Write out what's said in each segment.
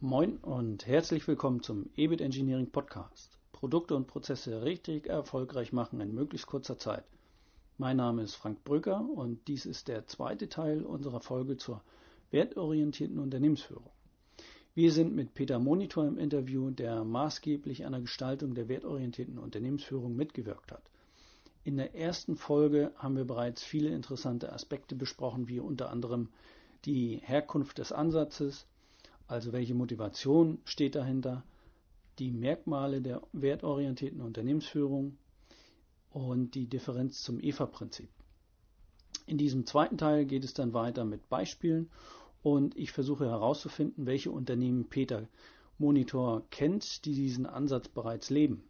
Moin und herzlich willkommen zum EBIT Engineering Podcast. Produkte und Prozesse richtig erfolgreich machen in möglichst kurzer Zeit. Mein Name ist Frank Brücker und dies ist der zweite Teil unserer Folge zur wertorientierten Unternehmensführung. Wir sind mit Peter Monitor im Interview, der maßgeblich an der Gestaltung der wertorientierten Unternehmensführung mitgewirkt hat. In der ersten Folge haben wir bereits viele interessante Aspekte besprochen, wie unter anderem die Herkunft des Ansatzes, also welche Motivation steht dahinter, die Merkmale der wertorientierten Unternehmensführung und die Differenz zum EFA-Prinzip. In diesem zweiten Teil geht es dann weiter mit Beispielen und ich versuche herauszufinden, welche Unternehmen Peter Monitor kennt, die diesen Ansatz bereits leben.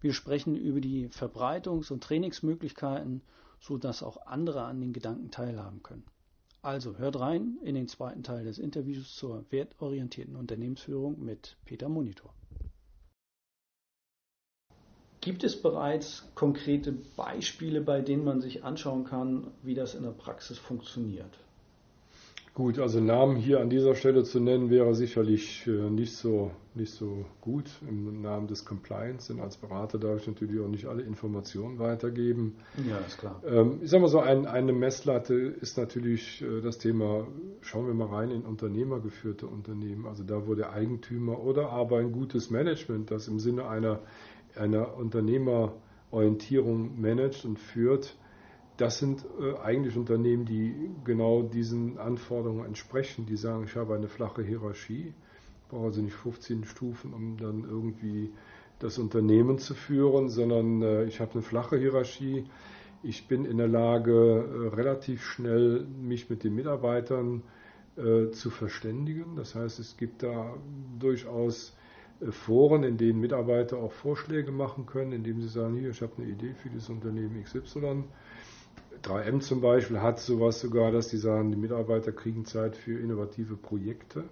Wir sprechen über die Verbreitungs- und Trainingsmöglichkeiten, sodass auch andere an den Gedanken teilhaben können. Also hört rein in den zweiten Teil des Interviews zur wertorientierten Unternehmensführung mit Peter Monitor. Gibt es bereits konkrete Beispiele, bei denen man sich anschauen kann, wie das in der Praxis funktioniert? Gut, also Namen hier an dieser Stelle zu nennen wäre sicherlich äh, nicht so, nicht so gut im Namen des Compliance, denn als Berater darf ich natürlich auch nicht alle Informationen weitergeben. Ja, ist klar. Ähm, ich sage mal so, ein, eine Messlatte ist natürlich äh, das Thema, schauen wir mal rein in unternehmergeführte Unternehmen, also da, wo der Eigentümer oder aber ein gutes Management, das im Sinne einer, einer Unternehmerorientierung managt und führt, das sind äh, eigentlich Unternehmen, die genau diesen Anforderungen entsprechen. Die sagen, ich habe eine flache Hierarchie, brauche also nicht 15 Stufen, um dann irgendwie das Unternehmen zu führen, sondern äh, ich habe eine flache Hierarchie. Ich bin in der Lage, äh, relativ schnell mich mit den Mitarbeitern äh, zu verständigen. Das heißt, es gibt da durchaus äh, Foren, in denen Mitarbeiter auch Vorschläge machen können, indem sie sagen, hier, ich habe eine Idee für das Unternehmen XY 3M zum Beispiel hat sowas sogar, dass die sagen, die Mitarbeiter kriegen Zeit für innovative Projekte,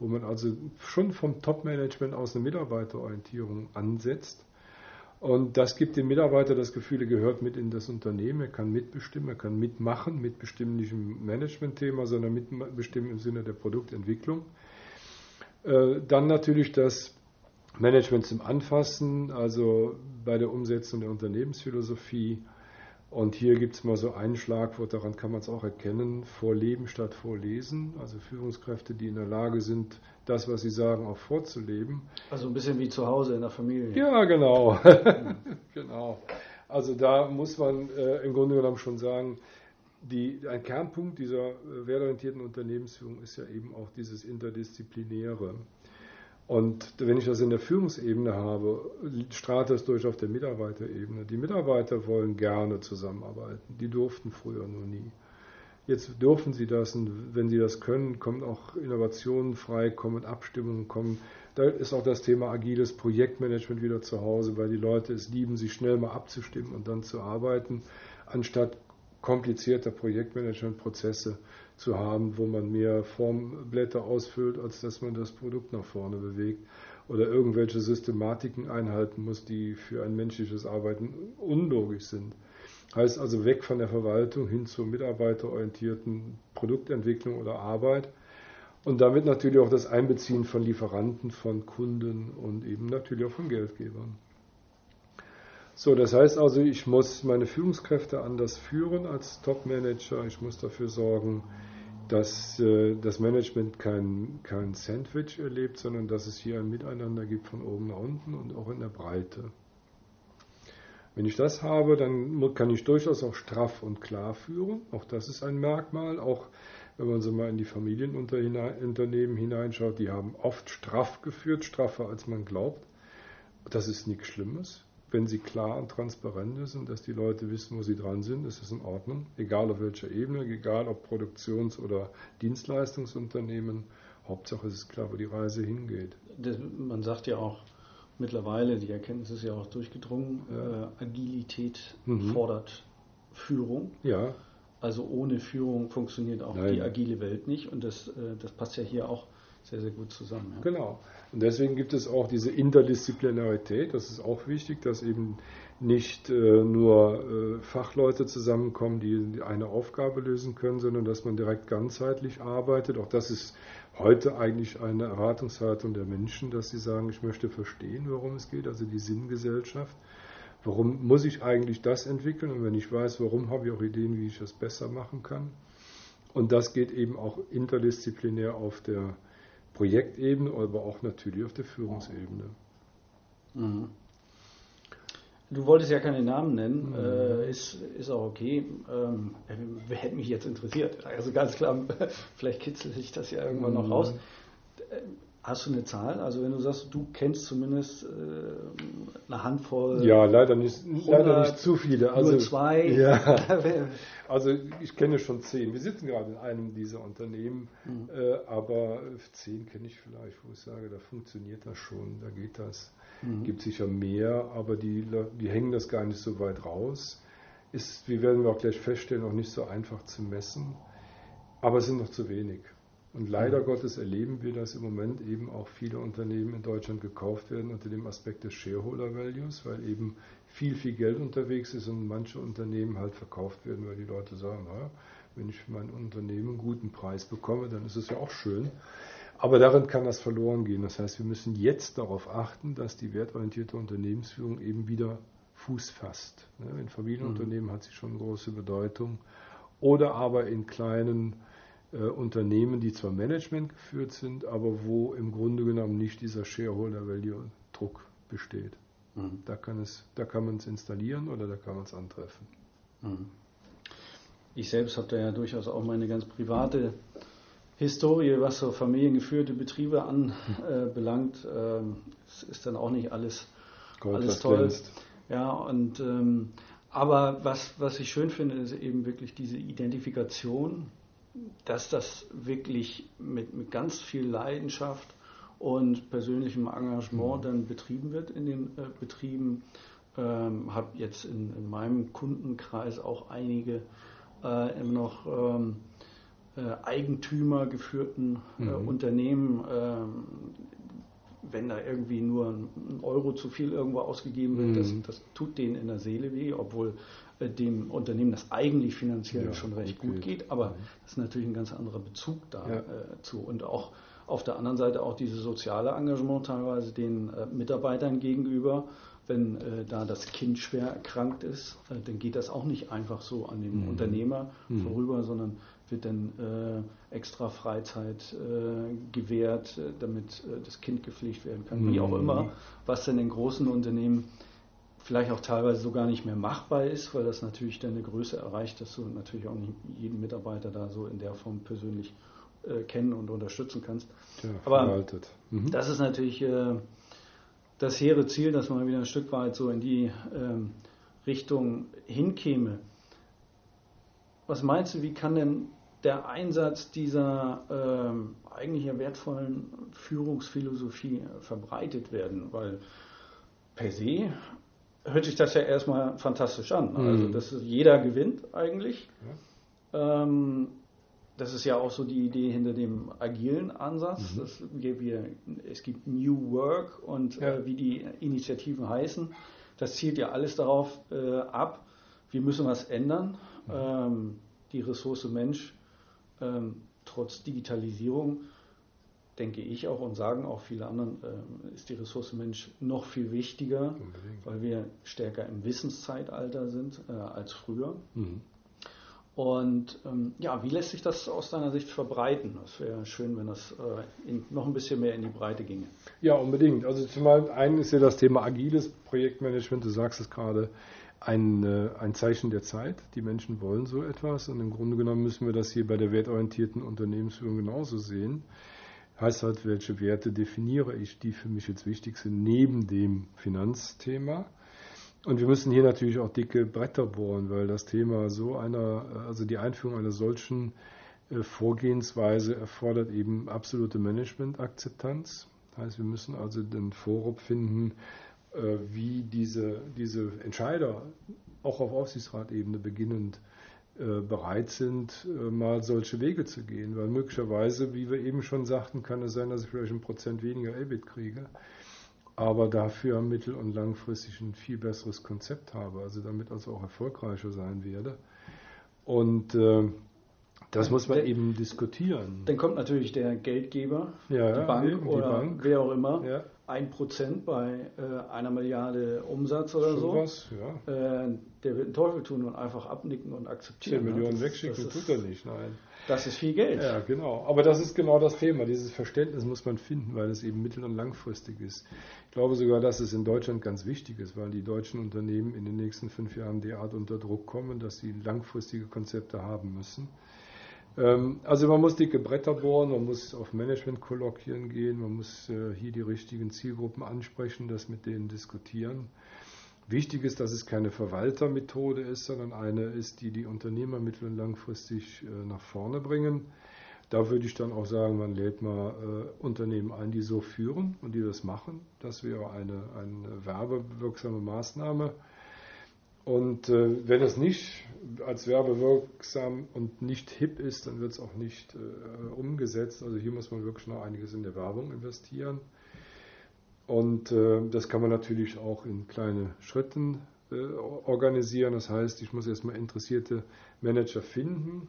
wo man also schon vom Top-Management aus eine Mitarbeiterorientierung ansetzt. Und das gibt dem Mitarbeiter das Gefühl, er gehört mit in das Unternehmen, er kann mitbestimmen, er kann mitmachen, mitbestimmen nicht im Management-Thema, sondern mitbestimmen im Sinne der Produktentwicklung. Äh, dann natürlich das Management zum Anfassen, also bei der Umsetzung der Unternehmensphilosophie und hier gibt es mal so ein Schlagwort, daran kann man es auch erkennen, vorleben statt vorlesen. Also Führungskräfte, die in der Lage sind, das, was sie sagen, auch vorzuleben. Also ein bisschen wie zu Hause in der Familie. Ja, genau. genau. Also da muss man äh, im Grunde genommen schon sagen, die, ein Kernpunkt dieser äh, wertorientierten Unternehmensführung ist ja eben auch dieses Interdisziplinäre. Und wenn ich das in der Führungsebene habe, strahlt das durch auf der Mitarbeiterebene. Die Mitarbeiter wollen gerne zusammenarbeiten. Die durften früher nur nie. Jetzt dürfen sie das und wenn sie das können, kommen auch Innovationen frei, kommen Abstimmungen, kommen. Da ist auch das Thema agiles Projektmanagement wieder zu Hause, weil die Leute es lieben, sich schnell mal abzustimmen und dann zu arbeiten, anstatt komplizierter Projektmanagementprozesse zu haben, wo man mehr Formblätter ausfüllt, als dass man das Produkt nach vorne bewegt oder irgendwelche Systematiken einhalten muss, die für ein menschliches Arbeiten unlogisch sind. Heißt also weg von der Verwaltung hin zur mitarbeiterorientierten Produktentwicklung oder Arbeit und damit natürlich auch das Einbeziehen von Lieferanten, von Kunden und eben natürlich auch von Geldgebern. So, das heißt also, ich muss meine Führungskräfte anders führen als Top-Manager. Ich muss dafür sorgen, dass äh, das Management kein, kein Sandwich erlebt, sondern dass es hier ein Miteinander gibt von oben nach unten und auch in der Breite. Wenn ich das habe, dann kann ich durchaus auch straff und klar führen. Auch das ist ein Merkmal. Auch wenn man so mal in die Familienunternehmen hineinschaut, die haben oft straff geführt, straffer als man glaubt. Das ist nichts Schlimmes wenn sie klar und transparent ist und dass die Leute wissen, wo sie dran sind, ist es in Ordnung. Egal auf welcher Ebene, egal ob Produktions- oder Dienstleistungsunternehmen. Hauptsache es ist klar, wo die Reise hingeht. Das, man sagt ja auch mittlerweile, die Erkenntnis ist ja auch durchgedrungen, ja. äh, Agilität mhm. fordert Führung. Ja. Also ohne Führung funktioniert auch Nein. die agile Welt nicht. Und das, äh, das passt ja hier auch sehr, sehr gut zusammen. Ja. Genau. Und deswegen gibt es auch diese Interdisziplinarität. Das ist auch wichtig, dass eben nicht äh, nur äh, Fachleute zusammenkommen, die eine Aufgabe lösen können, sondern dass man direkt ganzheitlich arbeitet. Auch das ist heute eigentlich eine Erwartungshaltung der Menschen, dass sie sagen, ich möchte verstehen, worum es geht, also die Sinngesellschaft. Warum muss ich eigentlich das entwickeln? Und wenn ich weiß, warum, habe ich auch Ideen, wie ich das besser machen kann. Und das geht eben auch interdisziplinär auf der Projektebene, aber auch natürlich auf der Führungsebene. Mhm. Du wolltest ja keine Namen nennen, mhm. äh, ist, ist auch okay. Ähm, wer hätte mich jetzt interessiert? Also ganz klar, vielleicht kitzelt sich das ja irgendwann mhm. noch raus. Hast du eine Zahl? Also wenn du sagst, du kennst zumindest äh, eine Handvoll. Ja, leider nicht, 100, leider nicht zu viele. Also, nur zwei. Ja. also ich kenne schon zehn. Wir sitzen gerade in einem dieser Unternehmen, mhm. äh, aber zehn kenne ich vielleicht, wo ich sage, da funktioniert das schon, da geht das. Mhm. Gibt sicher mehr, aber die, die hängen das gar nicht so weit raus. Ist, wie werden wir auch gleich feststellen, auch nicht so einfach zu messen. Aber es sind noch zu wenig. Und leider. Gottes erleben wir, dass im Moment eben auch viele Unternehmen in Deutschland gekauft werden unter dem Aspekt des Shareholder Values, weil eben viel, viel Geld unterwegs ist und manche Unternehmen halt verkauft werden, weil die Leute sagen, naja, wenn ich für mein Unternehmen einen guten Preis bekomme, dann ist es ja auch schön. Aber darin kann das verloren gehen. Das heißt, wir müssen jetzt darauf achten, dass die wertorientierte Unternehmensführung eben wieder Fuß fasst. Ne, in Familienunternehmen mhm. hat sie schon große Bedeutung. Oder aber in kleinen Unternehmen, die zwar Management geführt sind, aber wo im Grunde genommen nicht dieser Shareholder Value Druck besteht. Mhm. Da kann es, da kann man es installieren oder da kann man es antreffen. Mhm. Ich selbst habe da ja durchaus auch meine ganz private Historie, was so familiengeführte Betriebe anbelangt, äh, ähm, ist dann auch nicht alles, Gold, alles toll. Glänzt. Ja, und ähm, aber was, was ich schön finde, ist eben wirklich diese Identifikation, dass das wirklich mit, mit ganz viel Leidenschaft und persönlichem Engagement mhm. dann betrieben wird in den äh, Betrieben. Ähm, habe jetzt in, in, meinem Kundenkreis auch einige äh, immer noch ähm, äh, Eigentümer geführten äh, mhm. Unternehmen, ähm, wenn da irgendwie nur ein Euro zu viel irgendwo ausgegeben wird, mhm. das, das, tut denen in der Seele weh, obwohl dem Unternehmen das eigentlich finanziell ja, schon recht gut geht, geht aber mhm. das ist natürlich ein ganz anderer Bezug dazu. Ja. Und auch auf der anderen Seite auch dieses soziale Engagement teilweise den äh, Mitarbeitern gegenüber. Wenn äh, da das Kind schwer erkrankt ist, äh, dann geht das auch nicht einfach so an den mhm. Unternehmer mhm. vorüber, sondern wird dann äh, extra Freizeit äh, gewährt, äh, damit äh, das Kind gepflegt werden kann, mhm. wie auch immer, was dann in großen Unternehmen vielleicht auch teilweise so gar nicht mehr machbar ist, weil das natürlich dann eine Größe erreicht, dass du natürlich auch nicht jeden Mitarbeiter da so in der Form persönlich äh, kennen und unterstützen kannst. Ja, Aber mhm. das ist natürlich äh, das hehre Ziel, dass man wieder ein Stück weit so in die ähm, Richtung hinkäme. Was meinst du, wie kann denn der Einsatz dieser ähm, eigentlich ja wertvollen Führungsphilosophie verbreitet werden? Weil per se hört sich das ja erstmal fantastisch an. Mhm. Also das ist, jeder gewinnt eigentlich. Ja. Ähm, das ist ja auch so die Idee hinter dem agilen Ansatz. Mhm. Dass wir, wir, es gibt New Work und ja. äh, wie die Initiativen heißen. Das zielt ja alles darauf äh, ab, wir müssen was ändern. Mhm. Ähm, die Ressource Mensch, ähm, trotz Digitalisierung, denke ich auch und sagen auch viele anderen, äh, ist die Ressource Mensch noch viel wichtiger, Unbedingt. weil wir stärker im Wissenszeitalter sind äh, als früher. Mhm. Und ähm, ja, wie lässt sich das aus deiner Sicht verbreiten? Das wäre schön, wenn das äh, in, noch ein bisschen mehr in die Breite ginge. Ja, unbedingt. Also zum einen ist ja das Thema agiles Projektmanagement, du sagst es gerade, ein, äh, ein Zeichen der Zeit. Die Menschen wollen so etwas und im Grunde genommen müssen wir das hier bei der wertorientierten Unternehmensführung genauso sehen. Heißt halt, welche Werte definiere ich, die für mich jetzt wichtig sind, neben dem Finanzthema. Und wir müssen hier natürlich auch dicke Bretter bohren, weil das Thema so einer, also die Einführung einer solchen äh, Vorgehensweise erfordert eben absolute Managementakzeptanz. Das heißt, wir müssen also den Vorrub finden, äh, wie diese, diese Entscheider auch auf Aufsichtsratebene beginnend bereit sind, äh, mal solche Wege zu gehen. Weil möglicherweise, wie wir eben schon sagten, kann es sein, dass ich vielleicht ein Prozent weniger EBIT kriege, aber dafür mittel- und langfristig ein viel besseres Konzept habe, also damit also auch erfolgreicher sein werde. Und äh, das muss man der, eben diskutieren. Dann kommt natürlich der Geldgeber, ja, die Bank die oder Bank. wer auch immer, ja. Ein Prozent bei äh, einer Milliarde Umsatz oder so. Was, ja. Äh, der wird den Teufel tun und einfach abnicken und akzeptieren. 10 Millionen wegschicken das tut er nicht, nein. Das ist viel Geld. Ja, genau. Aber das ist genau das Thema. Dieses Verständnis muss man finden, weil es eben mittel- und langfristig ist. Ich glaube sogar, dass es in Deutschland ganz wichtig ist, weil die deutschen Unternehmen in den nächsten fünf Jahren derart unter Druck kommen, dass sie langfristige Konzepte haben müssen. Ähm, also man muss dicke Bretter bohren, man muss auf Management-Kolloquien gehen, man muss äh, hier die richtigen Zielgruppen ansprechen, das mit denen diskutieren. Wichtig ist, dass es keine Verwaltermethode ist, sondern eine ist, die die Unternehmer mittel- und langfristig äh, nach vorne bringen. Da würde ich dann auch sagen, man lädt mal äh, Unternehmen ein, die so führen und die das machen. Das wäre eine, eine werbewirksame Maßnahme. Und äh, wenn es nicht als werbewirksam und nicht hip ist, dann wird es auch nicht äh, umgesetzt. Also hier muss man wirklich noch einiges in der Werbung investieren. Und äh, das kann man natürlich auch in kleine Schritten äh, organisieren. Das heißt, ich muss erstmal interessierte Manager finden.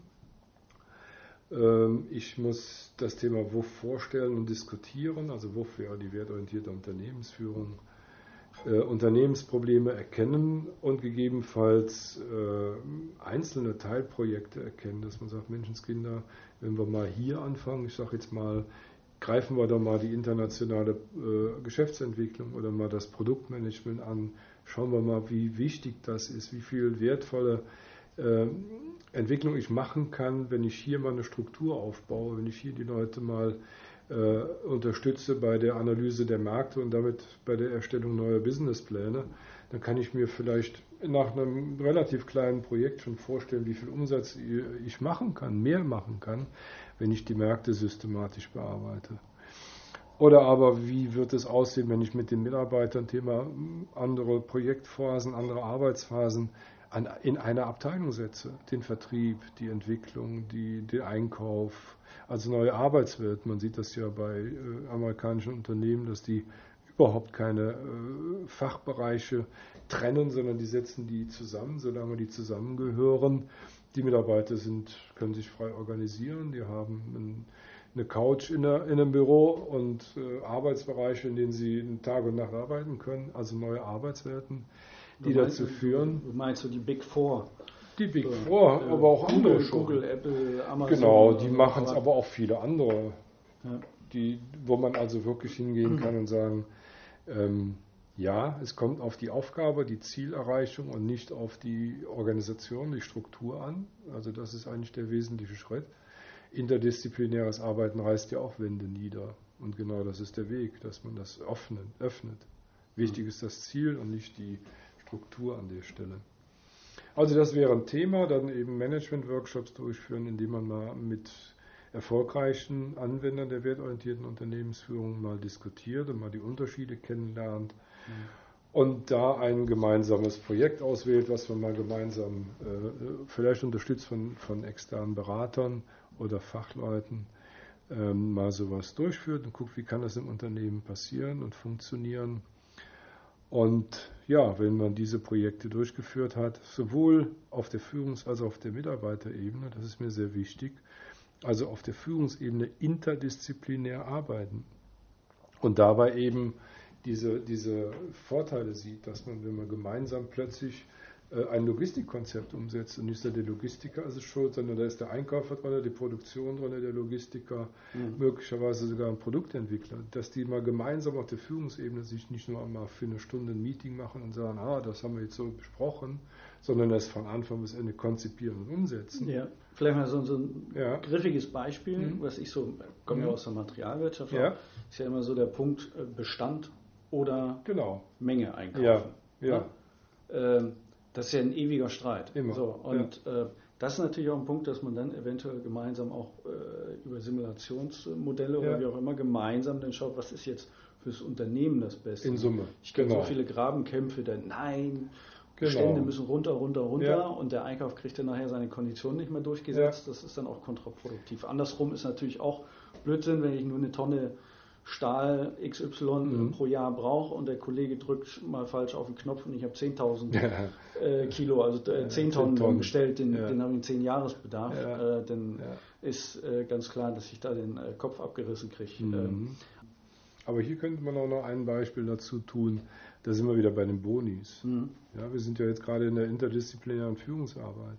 Ähm, ich muss das Thema WUF vorstellen und diskutieren. Also WUF wäre die wertorientierte Unternehmensführung äh, Unternehmensprobleme erkennen und gegebenenfalls äh, einzelne Teilprojekte erkennen, dass man sagt, Menschenskinder, wenn wir mal hier anfangen, ich sage jetzt mal, greifen wir doch mal die internationale äh, Geschäftsentwicklung oder mal das Produktmanagement an, schauen wir mal, wie wichtig das ist, wie viel wertvolle äh, Entwicklung ich machen kann, wenn ich hier mal eine Struktur aufbaue, wenn ich hier die Leute mal äh, unterstütze bei der Analyse der Märkte und damit bei der Erstellung neuer Businesspläne, dann kann ich mir vielleicht nach einem relativ kleinen Projekt schon vorstellen, wie viel Umsatz ich machen kann, mehr machen kann, wenn ich die Märkte systematisch bearbeite. Oder aber wie wird es aussehen, wenn ich mit den Mitarbeitern Thema andere Projektphasen, andere Arbeitsphasen an, in eine Abteilung setze? Den Vertrieb, die Entwicklung, die, den Einkauf, also neue Arbeitswelt. Man sieht das ja bei äh, amerikanischen Unternehmen, dass die überhaupt keine äh, Fachbereiche trennen, sondern die setzen die zusammen, solange die zusammengehören. Die Mitarbeiter sind, können sich frei organisieren, die haben ein, eine Couch in, der, in, einem Büro und äh, Arbeitsbereiche, in denen sie Tag und Nacht arbeiten können, also neue Arbeitswelten, die dazu führen. Du meinst du die Big Four? Die Big so, Four, äh, aber auch Google, andere schon. Google, Apple, Amazon. Genau, die machen es aber auch viele andere, ja. die, wo man also wirklich hingehen kann und sagen, ähm, ja, es kommt auf die Aufgabe, die Zielerreichung und nicht auf die Organisation, die Struktur an. Also das ist eigentlich der wesentliche Schritt. Interdisziplinäres Arbeiten reißt ja auch Wände nieder. Und genau das ist der Weg, dass man das öffnet. öffnet. Wichtig ist das Ziel und nicht die Struktur an der Stelle. Also das wäre ein Thema, dann eben Management-Workshops durchführen, indem man mal mit erfolgreichen Anwendern der wertorientierten Unternehmensführung mal diskutiert und mal die Unterschiede kennenlernt mhm. und da ein gemeinsames Projekt auswählt, was man mal gemeinsam äh, vielleicht unterstützt von, von externen Beratern oder Fachleuten ähm, mal sowas durchführt und guckt, wie kann das im Unternehmen passieren und funktionieren. Und ja, wenn man diese Projekte durchgeführt hat, sowohl auf der Führungs- als auch auf der Mitarbeiterebene, das ist mir sehr wichtig, also auf der Führungsebene interdisziplinär arbeiten. Und dabei eben diese, diese Vorteile sieht, dass man, wenn man gemeinsam plötzlich ein Logistikkonzept umsetzt und nicht der Logistiker ist es schuld, sondern da ist der Einkäufer drin, die Produktion drin, der Logistiker, mhm. möglicherweise sogar ein Produktentwickler, dass die mal gemeinsam auf der Führungsebene sich nicht nur einmal für eine Stunde ein Meeting machen und sagen, ah, das haben wir jetzt so besprochen, sondern das von Anfang bis Ende konzipieren und umsetzen. Ja, vielleicht mal so, so ein ja. griffiges Beispiel, mhm. was ich so, komme ja mhm. aus der Materialwirtschaft, ja. ist ja immer so der Punkt äh, Bestand oder genau. Menge einkaufen. Ja, ja. Ähm, das ist ja ein ewiger Streit. Immer. So, und ja. äh, das ist natürlich auch ein Punkt, dass man dann eventuell gemeinsam auch äh, über Simulationsmodelle ja. oder wie auch immer gemeinsam dann schaut, was ist jetzt fürs Unternehmen das Beste. In Summe. Ich kenne genau. so viele Grabenkämpfe, dann nein, Genau. Stände müssen runter, runter, runter ja. und der Einkauf kriegt dann nachher seine Konditionen nicht mehr durchgesetzt. Das ist dann auch kontraproduktiv. Andersrum ist natürlich auch Blödsinn, wenn ich nur eine Tonne Stahl XY mhm. pro Jahr brauche und der Kollege drückt mal falsch auf den Knopf und ich habe 10.000 ja. äh, Kilo, also äh, 10 Tonnen, Tonnen. bestellt, den, ja. den habe ich in 10 Jahresbedarf, ja. äh, dann ist äh, ganz klar, dass ich da den äh, Kopf abgerissen kriege. Mhm. Ähm. Aber hier könnte man auch noch ein Beispiel dazu tun, da sind wir wieder bei den Bonis. Mhm. Ja, wir sind ja jetzt gerade in der interdisziplinären Führungsarbeit.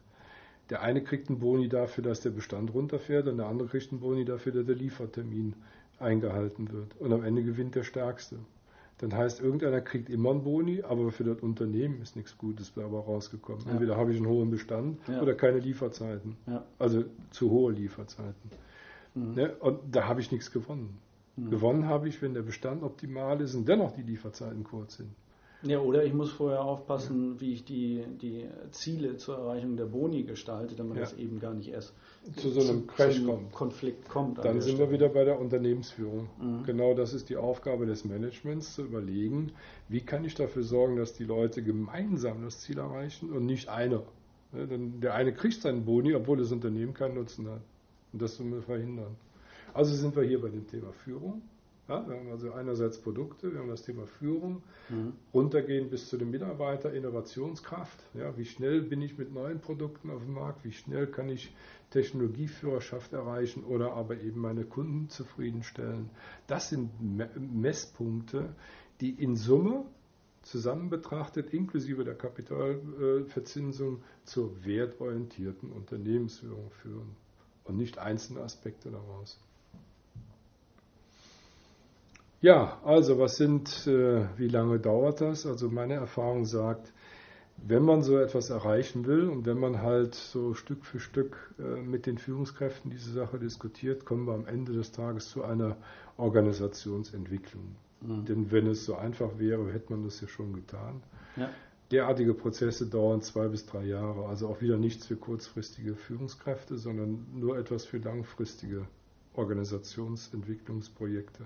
Der eine kriegt einen Boni dafür, dass der Bestand runterfährt und der andere kriegt einen Boni dafür, dass der Liefertermin eingehalten wird. Und am Ende gewinnt der Stärkste. Dann heißt, irgendeiner kriegt immer einen Boni, aber für das Unternehmen ist nichts Gutes dabei rausgekommen. Ja. Entweder habe ich einen hohen Bestand ja. oder keine Lieferzeiten. Ja. Also zu hohe Lieferzeiten. Mhm. Ne? Und da habe ich nichts gewonnen. Mhm. Gewonnen habe ich, wenn der Bestand optimal ist und dennoch die Lieferzeiten kurz sind. Ja, oder ich muss vorher aufpassen, wie ich die, die Ziele zur Erreichung der Boni gestalte, damit ja. das eben gar nicht erst zu so einem Crash kommt. Konflikt kommt. Dann sind Stelle. wir wieder bei der Unternehmensführung. Mhm. Genau das ist die Aufgabe des Managements, zu überlegen, wie kann ich dafür sorgen, dass die Leute gemeinsam das Ziel erreichen und nicht einer. der eine kriegt seinen Boni, obwohl das Unternehmen keinen Nutzen hat. Und das müssen wir verhindern. Also sind wir hier bei dem Thema Führung. Ja, wir haben also einerseits Produkte, wir haben das Thema Führung, mhm. runtergehen bis zu den Mitarbeiter, Innovationskraft. Ja, wie schnell bin ich mit neuen Produkten auf dem Markt? Wie schnell kann ich Technologieführerschaft erreichen oder aber eben meine Kunden zufriedenstellen? Das sind Messpunkte, die in Summe zusammen betrachtet, inklusive der Kapitalverzinsung, zur wertorientierten Unternehmensführung führen und nicht einzelne Aspekte daraus. Ja, also was sind, äh, wie lange dauert das? Also meine Erfahrung sagt, wenn man so etwas erreichen will und wenn man halt so Stück für Stück äh, mit den Führungskräften diese Sache diskutiert, kommen wir am Ende des Tages zu einer Organisationsentwicklung. Mhm. Denn wenn es so einfach wäre, hätte man das ja schon getan. Ja. Derartige Prozesse dauern zwei bis drei Jahre, also auch wieder nichts für kurzfristige Führungskräfte, sondern nur etwas für langfristige Organisationsentwicklungsprojekte.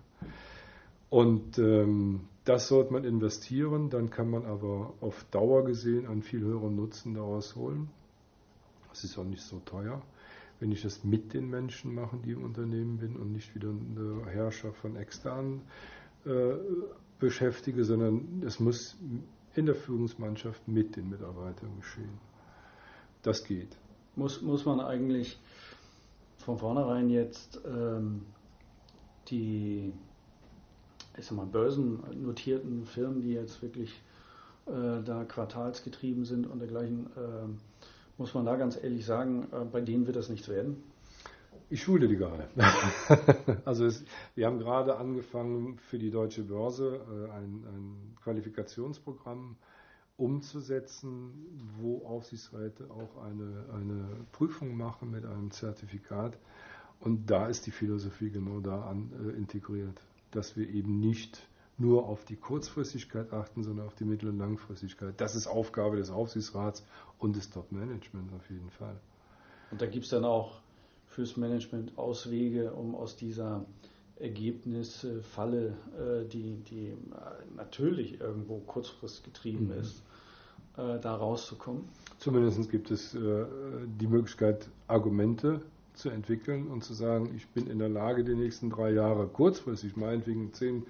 Und ähm, das sollte man investieren, dann kann man aber auf Dauer gesehen einen viel höheren Nutzen daraus holen. Es ist auch nicht so teuer, wenn ich das mit den Menschen mache, die im Unternehmen bin und nicht wieder eine Herrscher von externen äh, beschäftige, sondern es muss in der Führungsmannschaft mit den Mitarbeitern geschehen. Das geht. Muss, muss man eigentlich von vornherein jetzt ähm, die ich sag mal, börsennotierten Firmen, die jetzt wirklich äh, da quartalsgetrieben sind und dergleichen, äh, muss man da ganz ehrlich sagen, äh, bei denen wird das nichts werden. Ich schule die gerade. also es, wir haben gerade angefangen für die deutsche Börse äh, ein, ein Qualifikationsprogramm umzusetzen, wo Aufsichtsräte auch eine, eine Prüfung machen mit einem Zertifikat. Und da ist die Philosophie genau da an, äh, integriert dass wir eben nicht nur auf die Kurzfristigkeit achten, sondern auf die Mittel- und Langfristigkeit. Das ist Aufgabe des Aufsichtsrats und des Top-Management auf jeden Fall. Und da gibt es dann auch fürs Management Auswege, um aus dieser Ergebnisfalle, äh, die, die äh, natürlich irgendwo kurzfristig getrieben mhm. ist, äh, da rauszukommen? Zumindest gibt es die Möglichkeit, Argumente zu entwickeln und zu sagen, ich bin in der Lage, die nächsten drei Jahre kurzfristig meinetwegen 10%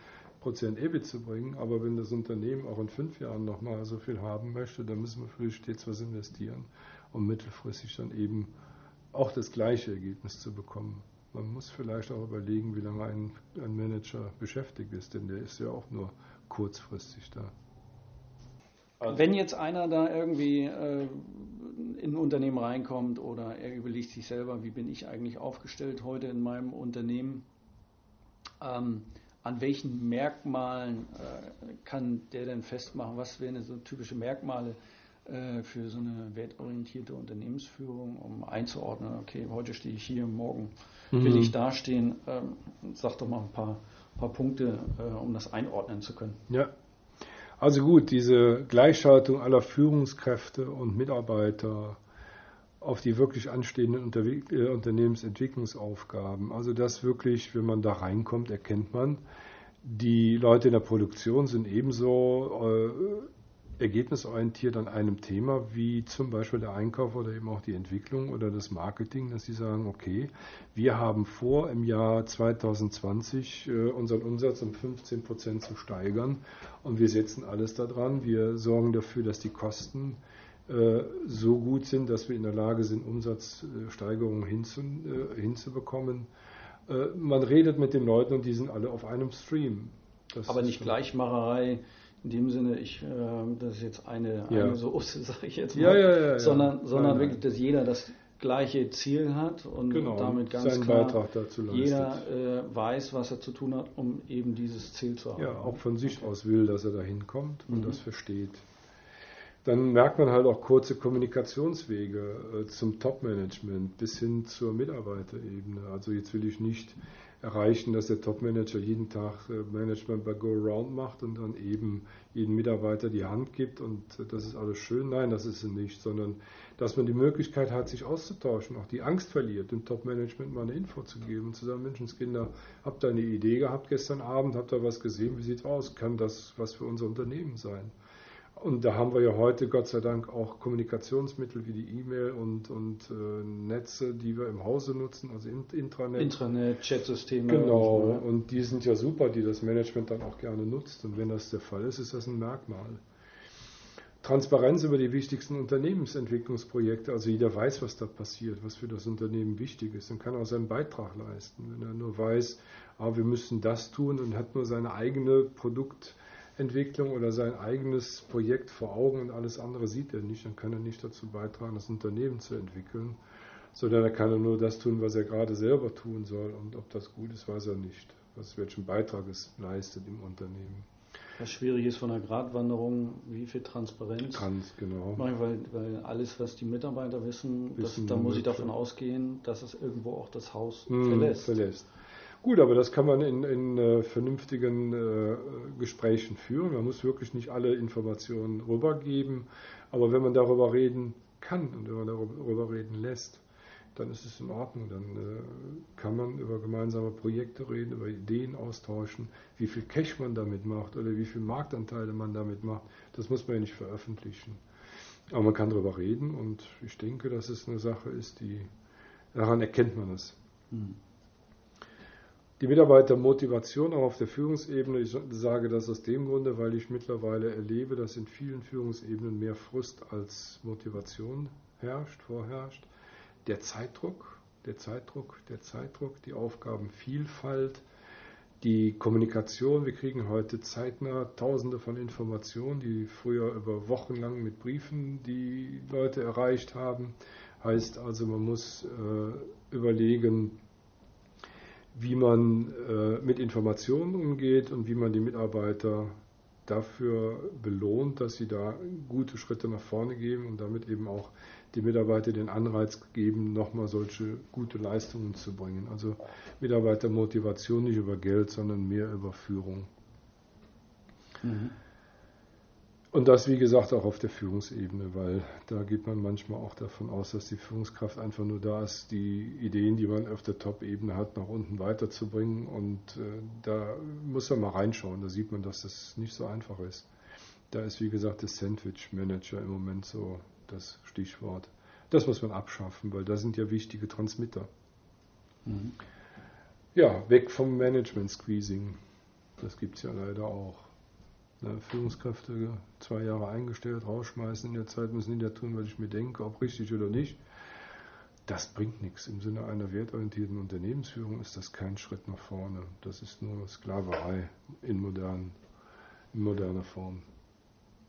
EBIT zu bringen, aber wenn das Unternehmen auch in fünf Jahren nochmal so viel haben möchte, dann müssen wir vielleicht stets was investieren, um mittelfristig dann eben auch das gleiche Ergebnis zu bekommen. Man muss vielleicht auch überlegen, wie lange ein, ein Manager beschäftigt ist, denn der ist ja auch nur kurzfristig da. Also Wenn jetzt einer da irgendwie äh, in ein Unternehmen reinkommt oder er überlegt sich selber, wie bin ich eigentlich aufgestellt heute in meinem Unternehmen, ähm, an welchen Merkmalen äh, kann der denn festmachen, was wären so typische Merkmale äh, für so eine wertorientierte Unternehmensführung, um einzuordnen, okay, heute stehe ich hier, morgen will mhm. ich dastehen. Ähm, sag doch mal ein paar, paar Punkte, äh, um das einordnen zu können. Ja, also gut, diese Gleichschaltung aller Führungskräfte und Mitarbeiter auf die wirklich anstehenden äh, Unternehmensentwicklungsaufgaben. Also das wirklich, wenn man da reinkommt, erkennt man, die Leute in der Produktion sind ebenso äh, ergebnisorientiert an einem Thema, wie zum Beispiel der Einkauf oder eben auch die Entwicklung oder das Marketing, dass sie sagen, okay, wir haben vor, im Jahr 2020 äh, unseren Umsatz um 15 Prozent zu steigern und wir setzen alles daran. Wir sorgen dafür, dass die Kosten äh, so gut sind, dass wir in der Lage sind, Umsatzsteigerungen hinzu, äh, hinzubekommen. Man redet mit den Leuten und die sind alle auf einem Stream. Das Aber nicht Gleichmacherei in dem Sinne, ich, äh, das ist jetzt eine, ja. eine Soße, sage ich jetzt mal, ja, ja, ja, sondern, sondern wirklich, dass jeder das gleiche Ziel hat und genau, damit ganz seinen klar Beitrag dazu leistet. jeder äh, weiß, was er zu tun hat, um eben dieses Ziel zu haben. Ja, auch von sich okay. aus will, dass er da hinkommt und mhm. das versteht. Dann merkt man halt auch kurze Kommunikationswege äh, zum Top-Management bis hin zur Mitarbeiterebene. Also jetzt will ich nicht erreichen, dass der Top-Manager jeden Tag äh, Management bei Go-Around macht und dann eben jedem Mitarbeiter die Hand gibt und äh, das ist alles schön. Nein, das ist es nicht, sondern dass man die Möglichkeit hat, sich auszutauschen, auch die Angst verliert, dem Top-Management mal eine Info zu geben und zu sagen, Menschenskinder, habt ihr eine Idee gehabt gestern Abend, habt ihr was gesehen, wie sieht es aus, kann das was für unser Unternehmen sein? Und da haben wir ja heute Gott sei Dank auch Kommunikationsmittel wie die E-Mail und, und äh, Netze, die wir im Hause nutzen, also Intranet. Intranet, Chatsysteme. Genau, und, und die sind ja super, die das Management dann auch gerne nutzt. Und wenn das der Fall ist, ist das ein Merkmal. Transparenz über die wichtigsten Unternehmensentwicklungsprojekte, also jeder weiß, was da passiert, was für das Unternehmen wichtig ist und kann auch seinen Beitrag leisten. Wenn er nur weiß, ah, wir müssen das tun und hat nur seine eigene Produkt- Entwicklung oder sein eigenes Projekt vor Augen und alles andere sieht er nicht, dann kann er nicht dazu beitragen, das Unternehmen zu entwickeln, sondern er kann nur das tun, was er gerade selber tun soll und ob das gut ist, weiß er nicht, was, welchen Beitrag es leistet im Unternehmen. Was schwierig ist von der Gratwanderung, wie viel Transparenz. Trans, genau. Weil, weil alles, was die Mitarbeiter wissen, wissen das, da muss ich davon ausgehen, dass es irgendwo auch das Haus mmh, verlässt. verlässt. Gut, aber das kann man in, in äh, vernünftigen äh, Gesprächen führen. Man muss wirklich nicht alle Informationen rübergeben. Aber wenn man darüber reden kann und wenn man darüber reden lässt, dann ist es in Ordnung. Dann äh, kann man über gemeinsame Projekte reden, über Ideen austauschen, wie viel Cash man damit macht oder wie viele Marktanteile man damit macht. Das muss man ja nicht veröffentlichen. Aber man kann darüber reden und ich denke, dass es eine Sache ist, die daran erkennt man es. Mhm. Die Mitarbeitermotivation auch auf der Führungsebene, ich sage das aus dem Grunde, weil ich mittlerweile erlebe, dass in vielen Führungsebenen mehr Frust als Motivation herrscht, vorherrscht. Der Zeitdruck, der Zeitdruck, der Zeitdruck, die Aufgabenvielfalt, die Kommunikation. Wir kriegen heute zeitnah tausende von Informationen, die früher über Wochen lang mit Briefen die Leute erreicht haben. Heißt also, man muss äh, überlegen, wie man äh, mit Informationen umgeht und wie man die Mitarbeiter dafür belohnt, dass sie da gute Schritte nach vorne geben und damit eben auch die Mitarbeiter den Anreiz geben, nochmal solche gute Leistungen zu bringen. Also Mitarbeitermotivation nicht über Geld, sondern mehr über Führung. Mhm. Und das, wie gesagt, auch auf der Führungsebene, weil da geht man manchmal auch davon aus, dass die Führungskraft einfach nur da ist, die Ideen, die man auf der Top-Ebene hat, nach unten weiterzubringen. Und äh, da muss man mal reinschauen. Da sieht man, dass das nicht so einfach ist. Da ist, wie gesagt, der Sandwich-Manager im Moment so das Stichwort. Das muss man abschaffen, weil da sind ja wichtige Transmitter. Mhm. Ja, weg vom Management-Squeezing. Das gibt es ja leider auch. Führungskräfte zwei Jahre eingestellt, rausschmeißen in der Zeit, müssen da tun, was ich mir denke, ob richtig oder nicht. Das bringt nichts. Im Sinne einer wertorientierten Unternehmensführung ist das kein Schritt nach vorne. Das ist nur Sklaverei in, modern, in moderner Form.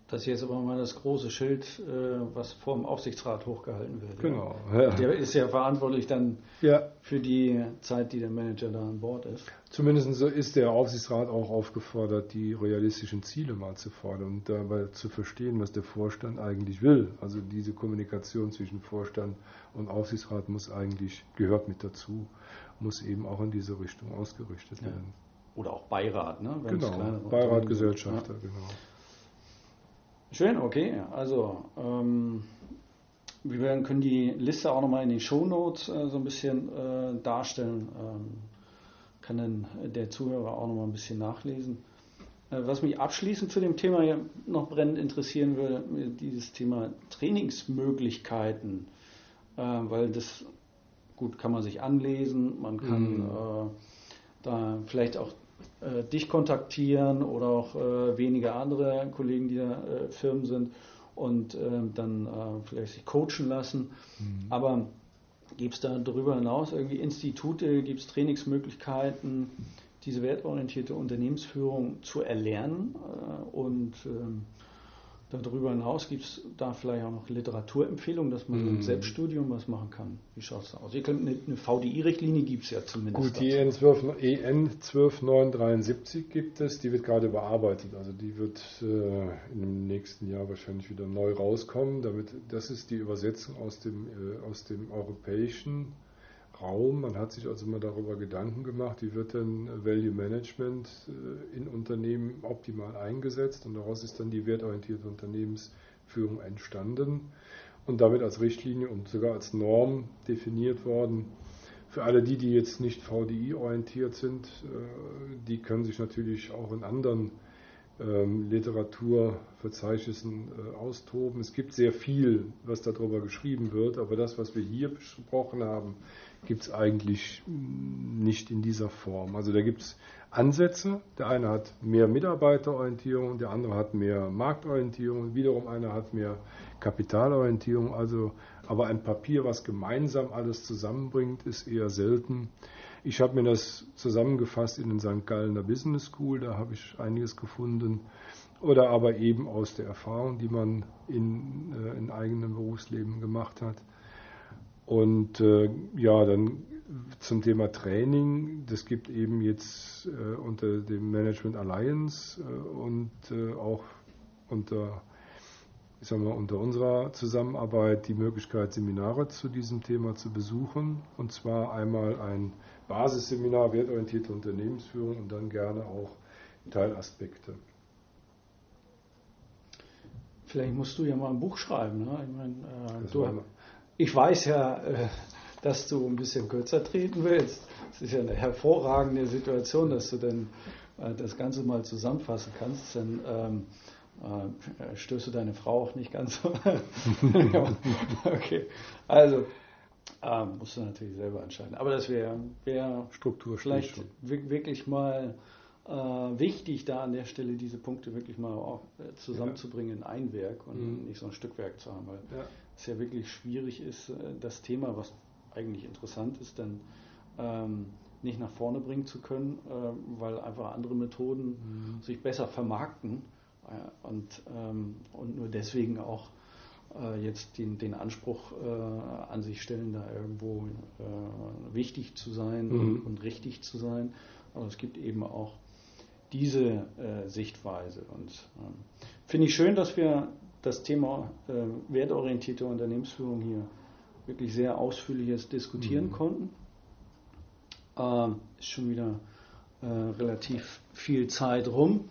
Das ist jetzt aber mal das große Schild, äh, was vor dem Aufsichtsrat hochgehalten wird. Genau. Ja. Der ist ja verantwortlich dann ja. für die Zeit, die der Manager da an Bord ist. Zumindest so ist der Aufsichtsrat auch aufgefordert, die realistischen Ziele mal zu fordern und dabei zu verstehen, was der Vorstand eigentlich will. Also diese Kommunikation zwischen Vorstand und Aufsichtsrat muss eigentlich, gehört mit dazu, muss eben auch in diese Richtung ausgerichtet ja. werden. Oder auch Beirat, ne? genau, Beirat, Gesellschafter, genau. Schön, okay. Also, ähm, wir können die Liste auch nochmal in den Shownotes äh, so ein bisschen äh, darstellen. Ähm, kann dann der Zuhörer auch nochmal ein bisschen nachlesen. Äh, was mich abschließend zu dem Thema noch brennend interessieren würde, dieses Thema Trainingsmöglichkeiten, äh, weil das gut kann man sich anlesen, man kann mhm. äh, da vielleicht auch äh, dich kontaktieren oder auch äh, wenige andere Kollegen, die da äh, Firmen sind und dann vielleicht sich coachen lassen. Mhm. Aber gibt es da darüber hinaus irgendwie Institute, gibt es Trainingsmöglichkeiten? diese wertorientierte Unternehmensführung zu erlernen. Äh, und ähm, darüber hinaus gibt es da vielleicht auch noch Literaturempfehlungen, dass man mhm. im Selbststudium was machen kann. Wie schaut es da aus? Eine, eine VDI-Richtlinie gibt es ja zumindest. Gut, die EN, 12, EN 12973 gibt es, die wird gerade bearbeitet. Also die wird äh, im nächsten Jahr wahrscheinlich wieder neu rauskommen. Damit, das ist die Übersetzung aus dem, äh, aus dem europäischen Raum. Man hat sich also mal darüber Gedanken gemacht, wie wird denn Value Management äh, in Unternehmen optimal eingesetzt und daraus ist dann die wertorientierte Unternehmensführung entstanden und damit als Richtlinie und sogar als Norm definiert worden. Für alle die, die jetzt nicht VDI-orientiert sind, äh, die können sich natürlich auch in anderen ähm, Literaturverzeichnissen äh, austoben. Es gibt sehr viel, was darüber geschrieben wird, aber das, was wir hier besprochen haben, gibt es eigentlich nicht in dieser Form. Also da gibt es Ansätze. Der eine hat mehr Mitarbeiterorientierung, der andere hat mehr Marktorientierung, wiederum einer hat mehr Kapitalorientierung. Also, aber ein Papier, was gemeinsam alles zusammenbringt, ist eher selten. Ich habe mir das zusammengefasst in den St. Gallener Business School, da habe ich einiges gefunden. Oder aber eben aus der Erfahrung, die man in, äh, in eigenem Berufsleben gemacht hat. Und äh, ja, dann zum Thema Training, das gibt eben jetzt äh, unter dem Management Alliance äh, und äh, auch unter, ich sag mal, unter unserer Zusammenarbeit die Möglichkeit, Seminare zu diesem Thema zu besuchen. Und zwar einmal ein Basisseminar wertorientierte Unternehmensführung und dann gerne auch Teilaspekte. Vielleicht musst du ja mal ein Buch schreiben. Ne? Ich meine, äh, du, ich weiß ja, äh, dass du ein bisschen kürzer treten willst. Es ist ja eine hervorragende Situation, dass du dann äh, das Ganze mal zusammenfassen kannst. Dann ähm, äh, stößt du deine Frau auch nicht ganz so. okay, also äh, musst du natürlich selber entscheiden. Aber das wäre wär Struktur vielleicht wirklich mal äh, wichtig, da an der Stelle diese Punkte wirklich mal auch, äh, zusammenzubringen in ein Werk und mhm. nicht so ein Stückwerk zu haben. Weil ja es ja wirklich schwierig ist, äh, das Thema, was eigentlich interessant ist, dann ähm, nicht nach vorne bringen zu können, äh, weil einfach andere Methoden mhm. sich besser vermarkten äh, und, ähm, und nur deswegen auch jetzt den, den Anspruch äh, an sich stellen, da irgendwo äh, wichtig zu sein mhm. und, und, richtig zu sein. Aber es gibt eben auch diese Sichtweise und ähm, finde ich schön, dass wir das Thema äh, wertorientierte Unternehmensführung hier wirklich sehr ausführliches diskutieren mhm. konnten. Ähm, ist schon wieder äh, relativ viel Zeit rum.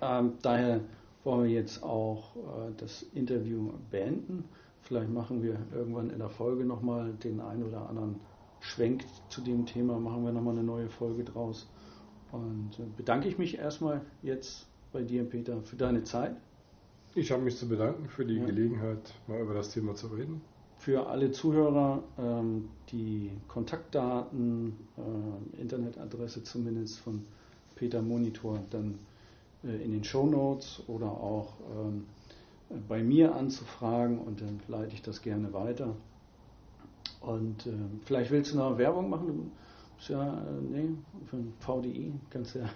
Ähm, daher wollen wir jetzt auch äh, das Interview beenden. Vielleicht machen wir irgendwann in der Folge nochmal den einen oder anderen Schwenk zu dem Thema, machen wir nochmal eine neue Folge draus. Und äh, bedanke ich mich erstmal jetzt bei dir, Peter, für deine Zeit. Ich habe mich zu bedanken für die ja. Gelegenheit, mal über das Thema zu reden. Für alle Zuhörer ähm, die Kontaktdaten, äh, Internetadresse zumindest von Peter Monitor dann in den Show Notes oder auch ähm, bei mir anzufragen und dann leite ich das gerne weiter. Und äh, vielleicht willst du noch Werbung machen? Du bist ja, äh, nee, für ein VDI kannst ja.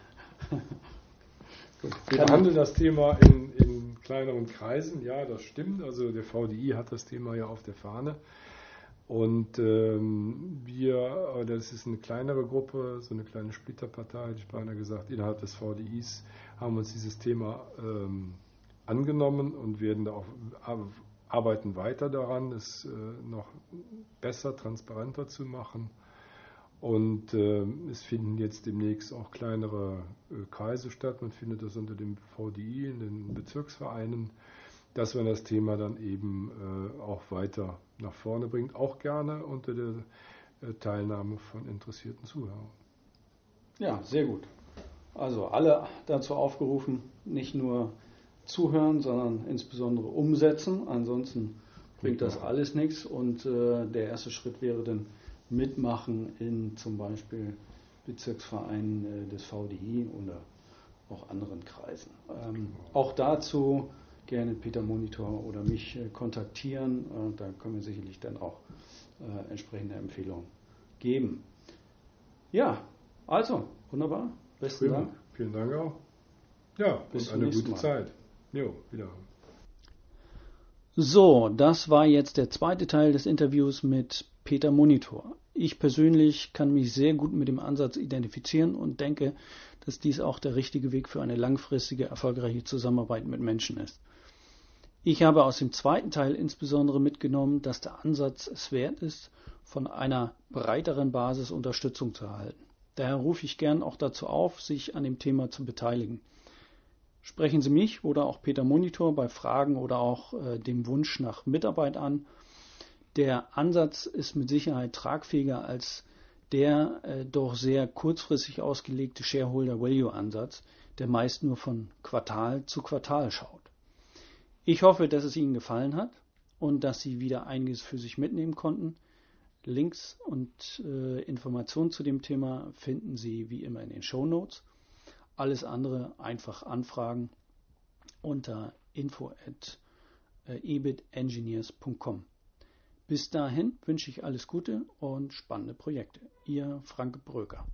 Gut, wir behandeln das Thema in, in kleineren Kreisen, ja, das stimmt. Also der VDI hat das Thema ja auf der Fahne. Und ähm, wir, das ist eine kleinere Gruppe, so eine kleine Splitterpartei, hätte ich beinahe gesagt, innerhalb des VDIs haben uns dieses Thema ähm, angenommen und werden da auch arbeiten weiter daran, es äh, noch besser, transparenter zu machen. Und äh, es finden jetzt demnächst auch kleinere äh, Kreise statt. Man findet das unter dem VDI in den Bezirksvereinen, dass man das Thema dann eben äh, auch weiter nach vorne bringt, auch gerne unter der äh, Teilnahme von interessierten Zuhörern. Ja, sehr gut. also alle dazu aufgerufen, nicht nur zuhören, sondern insbesondere umsetzen. Ansonsten bringt das alles nichts. Und äh, der erste Schritt wäre dann mitmachen in zum Beispiel Bezirksvereinen äh, des VDI oder auch anderen Kreisen. Ähm, auch dazu gerne Peter Monitor oder mich äh, kontaktieren. Äh, da können wir sicherlich dann auch äh, entsprechende Empfehlungen geben. Ja, also, wunderbar. Besten Dank. Vielen Dank auch. Ja, bis und eine gute Mal. Zeit. Jo, wieder. So, das war jetzt der zweite Teil des Interviews mit Peter Monitor. Ich persönlich kann mich sehr gut mit dem Ansatz identifizieren und denke, dass dies auch der richtige Weg für eine langfristige, erfolgreiche Zusammenarbeit mit Menschen ist. Ich habe aus dem zweiten Teil insbesondere mitgenommen, dass der Ansatz es wert ist, von einer breiteren Basis Unterstützung zu erhalten. Daher rufe ich gern auch dazu auf, sich an dem Thema zu beteiligen. Sprechen Sie mich oder auch Peter Monitor bei Fragen oder auch äh, dem Wunsch nach Mitarbeit an. Der Ansatz ist mit Sicherheit tragfähiger als der äh, doch sehr kurzfristig ausgelegte Shareholder Value Ansatz, der meist nur von Quartal zu Quartal schaut. Ich hoffe, dass es Ihnen gefallen hat und dass Sie wieder einiges für sich mitnehmen konnten. Links und äh, Informationen zu dem Thema finden Sie wie immer in den Show Notes. Alles andere einfach anfragen unter info at äh, ebitengineers.com. Bis dahin wünsche ich alles Gute und spannende Projekte. Ihr Frank Bröker.